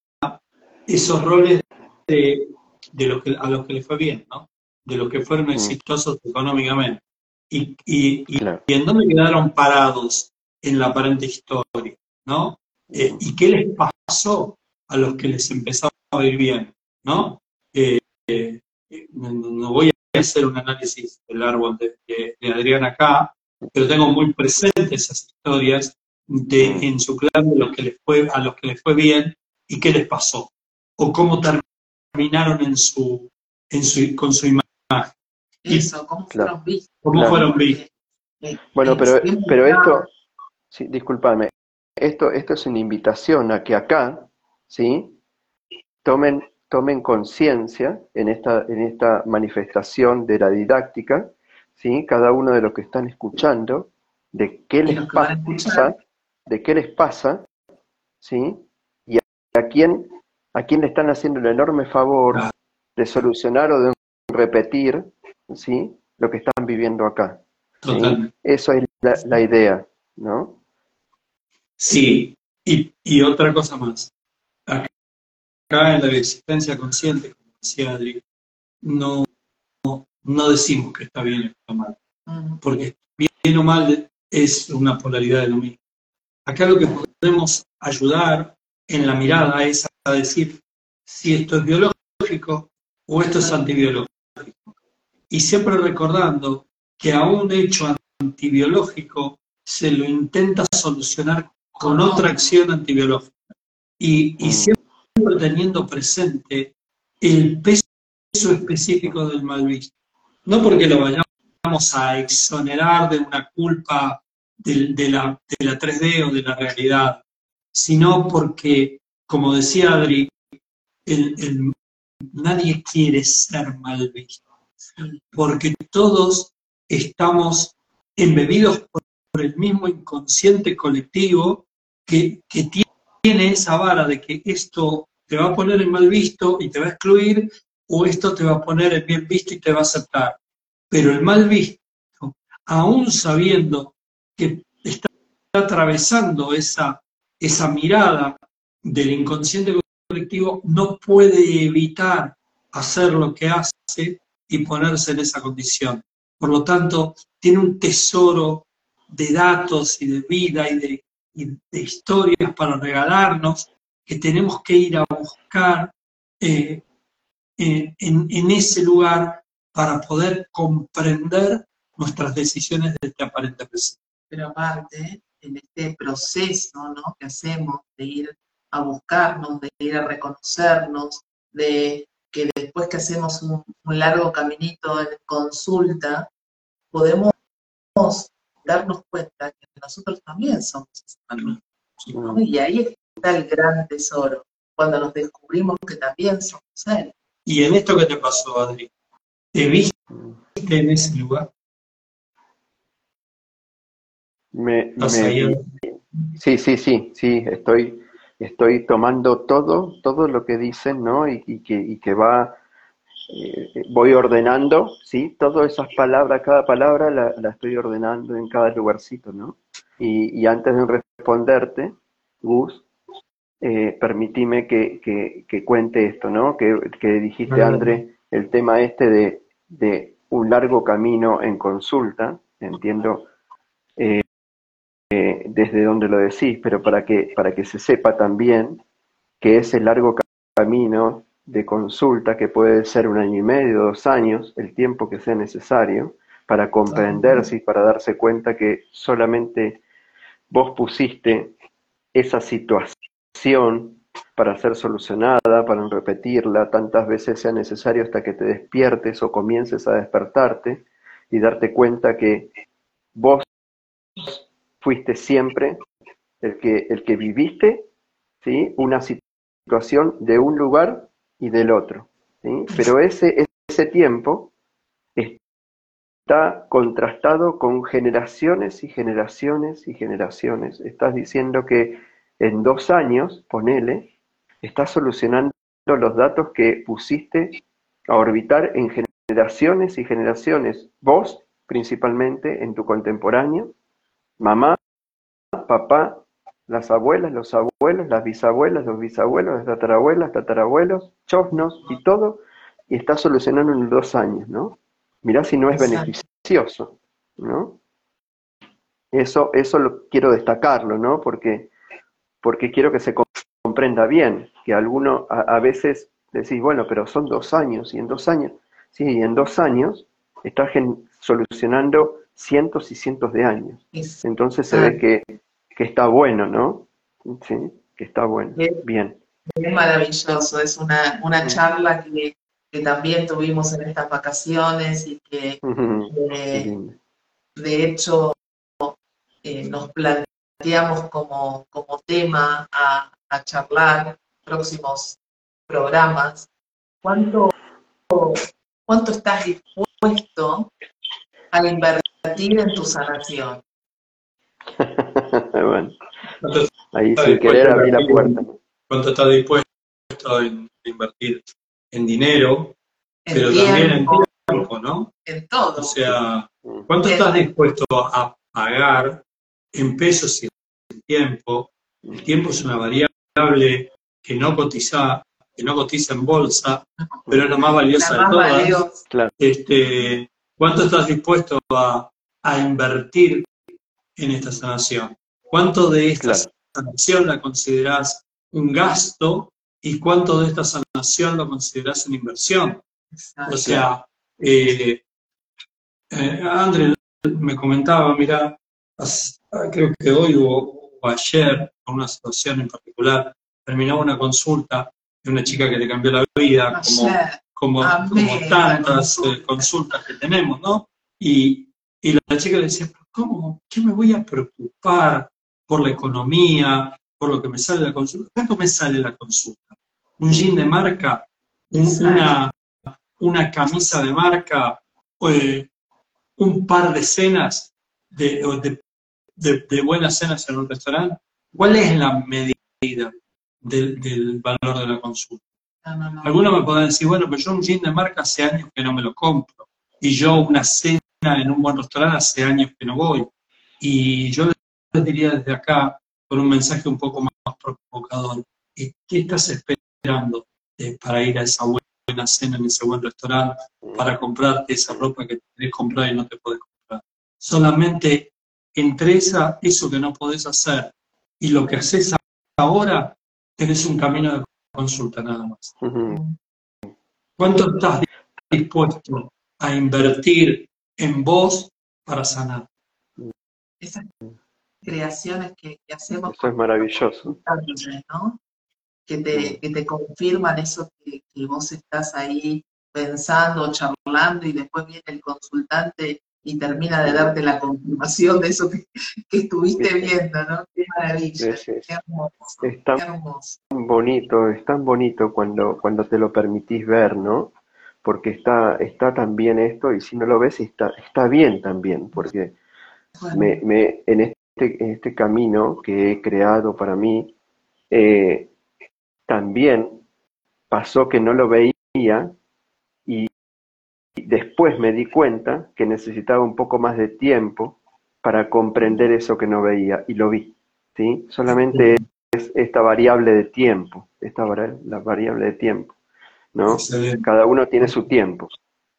esos roles de, de lo que, a los que le fue bien, ¿no? De los que fueron Mm. exitosos económicamente. Y, y, y Claro. y en dónde quedaron parados en la aparente historia, ¿no? Eh, ¿Y qué les pasó a los que les empezaba a ir bien, ¿no? Eh, eh, no, no voy a hacer un análisis del árbol de, de- de Adrián acá, pero tengo muy presentes esas historias de, en su clan de los que les fue, a los que les fue bien y qué les pasó, o cómo terminaron en su, en su, con su imagen, Eso, cómo Claro. fueron vistos. cómo Claro. fueron vistos. Eh, Bueno, eh, pero, pero esto, sí, discúlpame, esto, esto es una invitación a que acá, ¿sí? Tomen, tomen conciencia en esta, en esta manifestación de la didáctica, ¿sí? Cada uno de los que están escuchando, de qué les pasa, de qué les pasa, ¿sí? Y a, a quién, a quién le están haciendo el enorme favor Claro. de solucionar o de repetir, ¿sí? Lo que están viviendo acá. ¿sí? Eso es la, la idea, ¿no? Sí, y, y otra cosa más. Acá, en la existencia consciente, como decía Adri, no, no, no decimos que está bien o está mal, Mm, porque bien o mal es una polaridad de lo mismo. Acá lo que podemos ayudar en la mirada es a decir si esto es biológico o esto es antibiológico. Y siempre recordando que a un hecho antibiológico se lo intenta solucionar con otra acción antibiológica. Y, y Mm. Siempre teniendo presente el peso específico del mal visto. No porque lo vayamos a exonerar de una culpa de, la, de la 3D o de la realidad, sino porque, como decía Adri, nadie quiere ser mal visto, porque todos estamos embebidos por, por el mismo inconsciente colectivo que, que tiene esa vara de que esto te va a poner en mal visto y te va a excluir, o esto te va a poner en bien visto y te va a aceptar. Pero el mal visto, aún sabiendo que está atravesando esa, esa mirada del inconsciente colectivo, no puede evitar hacer lo que hace y ponerse en esa condición. Por lo tanto, tiene un tesoro de datos y de vida y de, de historias para regalarnos que tenemos que ir a buscar eh, en, ese lugar para poder comprender nuestras decisiones de este aparente presente. Pero aparte, en este proceso ¿no? que hacemos de ir a buscarnos, de ir a reconocernos, de que después que hacemos un, un largo caminito en consulta, podemos darnos cuenta que nosotros también somos ¿no? Y ahí está el gran tesoro, cuando nos descubrimos que también somos él. Y en esto que te pasó, Adri, ¿te viste en ese lugar? Sí, sí, sí, sí, estoy, estoy tomando todo, todo lo que dicen, ¿no? Y, y que, y que va, voy ordenando, ¿sí? Todas esas palabras, cada palabra la, la estoy ordenando en cada lugarcito, ¿no? Y, y antes de responderte, Gus, eh, permitime que, que, que cuente esto, ¿no? Que, que dijiste. André, el tema este de, de un largo camino en consulta, entiendo eh, eh, desde donde lo decís, pero para que, para que se sepa también que ese largo ca- camino de consulta, que puede ser un año y medio, dos años, el tiempo que sea necesario, para comprenderse y para darse cuenta que solamente vos pusiste esa situación para ser solucionada, para no repetirla tantas veces sea necesario hasta que te despiertes o comiences a despertarte y darte cuenta que vos fuiste siempre el que, el que viviste ¿sí? una situación de un lugar y del otro. ¿sí? Pero ese, ese tiempo está contrastado con generaciones y generaciones y generaciones. Estás diciendo que en dos años, ponele, estás solucionando los datos que pusiste a orbitar en generaciones y generaciones. Vos, principalmente, en tu contemporáneo, mamá, papá, las abuelas, los abuelos, las bisabuelas, los bisabuelos, las tatarabuelas, tatarabuelos, chosnos y todo, y está solucionando en dos años, ¿no? Mirá si no es beneficioso, ¿no? Eso, eso lo quiero destacarlo, ¿no? Porque, porque quiero que se comprenda bien, que alguno a, veces decís, bueno, pero son dos años, y en dos años, sí, y en dos años estás solucionando cientos y cientos de años. Entonces se ve que, que está bueno, ¿no? Sí, que está bueno. Bien. Es maravilloso, es una, una charla que, que, también tuvimos en estas vacaciones y que eh, de hecho eh, nos planteamos como, como tema a, a charlar próximos programas. ¿Cuánto, ¿Cuánto estás dispuesto a invertir en tu sanación? bueno, ahí sin querer abrir la puerta. ¿Cuánto estás dispuesto a invertir en dinero, pero también en tiempo, ¿no? En todo. O sea, ¿cuánto estás dispuesto a pagar en pesos y en tiempo? El tiempo es una variable que no cotiza, que no cotiza en bolsa, pero es la más valiosa de todas. Este, ¿Cuánto estás dispuesto a, a invertir en esta sanación? ¿Cuánto de esta sanación la consideras un gasto y cuánto de esta sanación lo consideras una inversión? O sea, eh, eh, André me comentaba, mira, creo que hoy o, ayer, con una situación en particular, terminaba una consulta de una chica que le cambió la vida, como, como, tantas eh, consultas que tenemos, ¿no? Y, y la chica le decía, ¿cómo? ¿Qué me voy a preocupar por la economía, por lo que me sale la consulta? ¿Cuánto me sale la consulta? ¿Un jean de marca? una, una camisa de marca? Eh, ¿Un par de cenas? De, de, buenas cenas en un restaurante? ¿Cuál es la medida del, valor de la consulta? Algunos me podrán decir, bueno, pero yo un jean de marca hace años que no me lo compro. Y yo una cena en un buen restaurante hace años que no voy. Y yo les diría desde acá, con un mensaje un poco más provocador, ¿qué estás esperando eh, para ir a esa buena cena en ese buen restaurante, para comprarte esa ropa que querés comprar y no te podés comprar? Solamente entre esa, eso que no podés hacer y lo que haces ahora, tenés un camino de consulta nada más. ¿Cuánto estás dispuesto a invertir en vos para sanar. Esas creaciones que, hacemos. Eso es maravilloso. Que te, que te confirman eso que, vos estás ahí pensando, charlando y después viene el consultante y termina de darte la confirmación de eso que, estuviste viendo, ¿no? Qué maravilla, qué hermoso. Es tan bonito, es tan bonito cuando, cuando te lo permitís ver, ¿no? porque está, está también esto, y si no lo ves, está, está bien también, porque me, me, en, este, en este camino que he creado para mí, eh, también pasó que no lo veía y después me di cuenta que necesitaba un poco más de tiempo para comprender eso que no veía y lo vi. ¿sí? Solamente es esta variable de tiempo, esta la variable de tiempo. ¿no? Cada uno tiene su tiempo.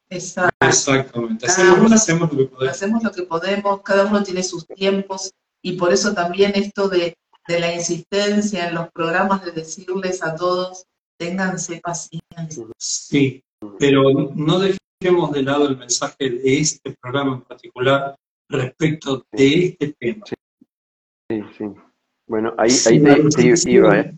Exactamente. Hacemos, lo que podemos. hacemos lo que podemos, cada uno tiene sus tiempos y por eso también esto de, la insistencia en los programas de decirles a todos, ténganse paciencia. Sí, pero no dejemos de lado el mensaje de este programa en particular respecto de este tema. Sí, sí. Bueno, ahí, ahí te, iba, ¿eh?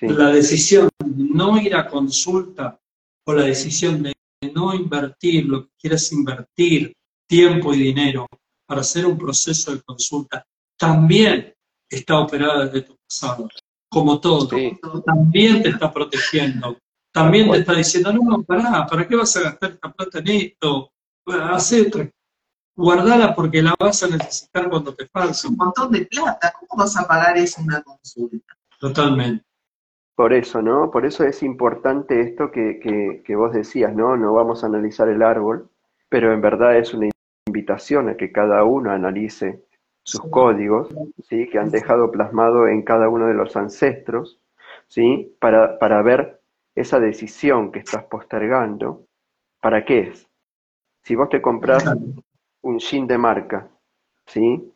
La decisión de no ir a consulta o la decisión de no invertir lo que quieras invertir, tiempo y dinero, para hacer un proceso de consulta, también está operada desde tu pasado. Como todo, Sí. también te está protegiendo. También te está diciendo, no, pará, ¿para qué vas a gastar esta plata en esto? Otra. Guardala porque la vas a necesitar cuando te Es falte. un montón de plata. ¿Cómo vas a pagar eso en una consulta? Totalmente. Por eso, ¿no? Por eso es importante esto que, que, que vos decías, ¿no? No vamos a analizar el árbol, pero en verdad es una invitación a que cada uno analice sus códigos, ¿sí? Que han dejado plasmado en cada uno de los ancestros, ¿sí? Para, para ver esa decisión que estás postergando, ¿para qué es? Si vos te compras un jean de marca, ¿sí?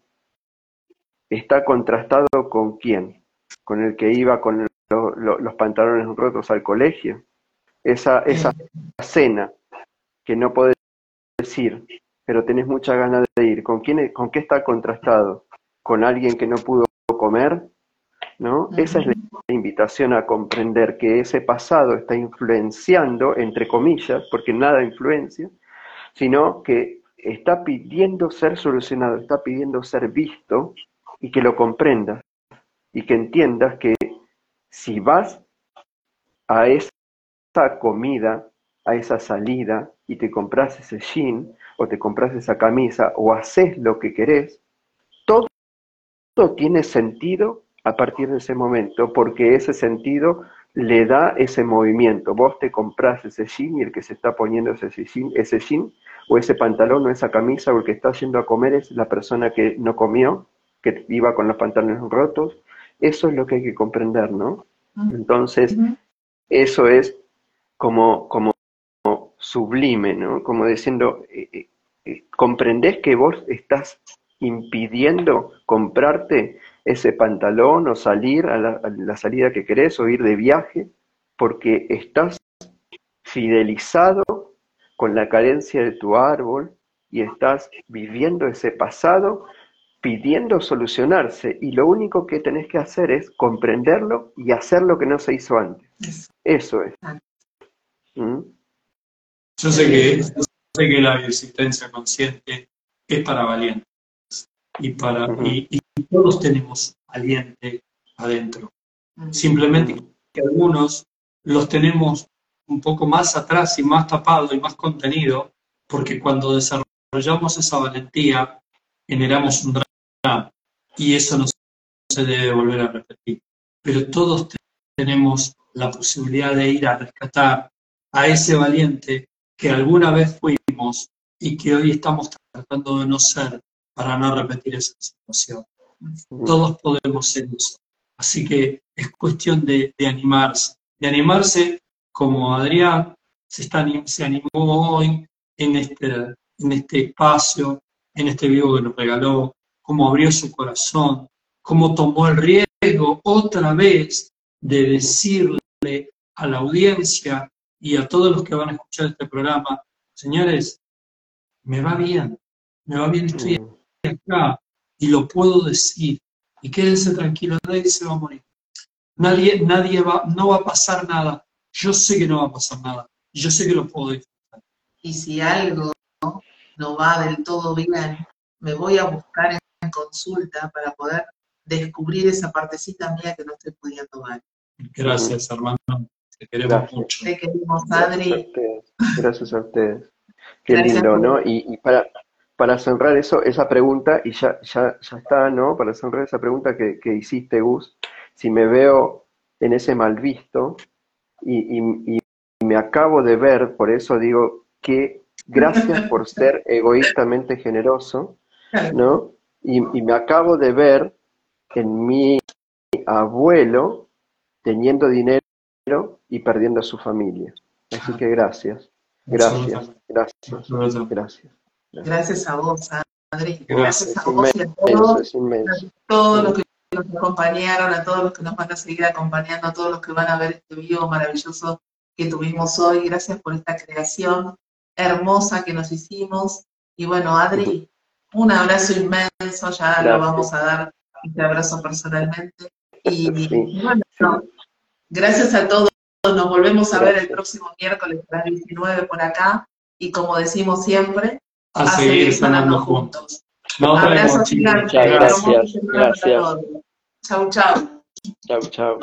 ¿Está contrastado con quién? ¿Con el que iba con lo- lo- los pantalones rotos al colegio? Esa, esa cena que no podés ir, pero tenés muchas ganas de ir, ¿con quién, con qué está contrastado? ¿Con alguien que no pudo comer? ¿No? Esa es la invitación a comprender que ese pasado está influenciando, entre comillas, porque nada influencia, sino que está pidiendo ser solucionado, está pidiendo ser visto y que lo comprendas y que entiendas que si vas a esa comida, a esa salida y te compras ese jean o te compras esa camisa o haces lo que querés, todo, todo tiene sentido a partir de ese momento porque ese sentido le da ese movimiento. Vos te compras ese jean y el que se está poniendo ese jean, ese jean o ese pantalón o esa camisa o el que está yendo a comer es la persona que no comió, que iba con los pantalones rotos. Eso es lo que hay que comprender, ¿no? Entonces, eso es como, como sublime, ¿no? Como diciendo, eh, eh, eh, ¿comprendés que vos estás impidiendo comprarte ese pantalón o salir a la, a la salida que querés o ir de viaje porque estás fidelizado con la carencia de tu árbol y estás viviendo ese pasado pidiendo solucionarse y lo único que tenés que hacer es comprenderlo y hacer lo que no se hizo antes. Eso. Eso es. ¿Mm? Yo sé que, yo sé que la existencia consciente es para valientes y, para, Ujú. y, y todos tenemos valiente adentro. Simplemente que algunos los tenemos un poco más atrás y más tapado y más contenido, porque cuando desarrollamos esa valentía generamos un drama y eso no se debe volver a repetir. Pero todos te- tenemos la posibilidad de ir a rescatar a ese valiente que alguna vez fuimos y que hoy estamos tratando de no ser para no repetir esa situación. Todos podemos ser eso. Así que es cuestión de, de animarse, de animarse como Adrián se, está, se animó hoy en este, en este espacio, en este vivo que nos regaló, cómo abrió su corazón, cómo tomó el riesgo otra vez de decirle a la audiencia y a todos los que van a escuchar este programa, señores, me va bien, me va bien, estoy Mm. acá y lo puedo decir. Y quédense tranquilos, nadie se va a morir. Nadie, nadie va, no va a pasar nada. Yo sé que no va a pasar nada. Y yo sé que lo puedo disfrutar. Y si algo no va del todo bien, me voy a buscar en, en consulta para poder descubrir esa partecita mía que no estoy pudiendo ver. Gracias, hermano. Te queremos Gracias. mucho. Te queremos, Gracias a Adri. ustedes. Gracias a ustedes. Qué Gracias lindo, ¿no? Y, y para, para cerrar eso, esa pregunta, y ya, ya, ya está, ¿no? Para cerrar esa pregunta que, que hiciste, Gus, si me veo en ese mal visto y, y- y me acabo de ver, por eso digo que gracias por ser egoístamente generoso, ¿no? Y, y me acabo de ver en mi abuelo teniendo dinero y perdiendo a su familia. Así que gracias, gracias, gracias, gracias. Gracias a vos, Adri. Gracias. Gracias a vos y a todos, a todos los que nos acompañaron, a todos los que nos van a seguir acompañando, a todos los que van a ver este video maravilloso que tuvimos hoy. Gracias por esta creación hermosa que nos hicimos. Y bueno, Adri, un abrazo inmenso, ya lo Gracias. vamos a dar este abrazo personalmente. Y, Sí. y bueno, gracias a todos. Nos volvemos a ver el próximo miércoles a las 19 por acá. Y como decimos siempre, A seguir sanando juntos. Nos Abrazo vemos, chicos. gigante. Muchas gracias, gracias. Chau, chau. Chau, chau.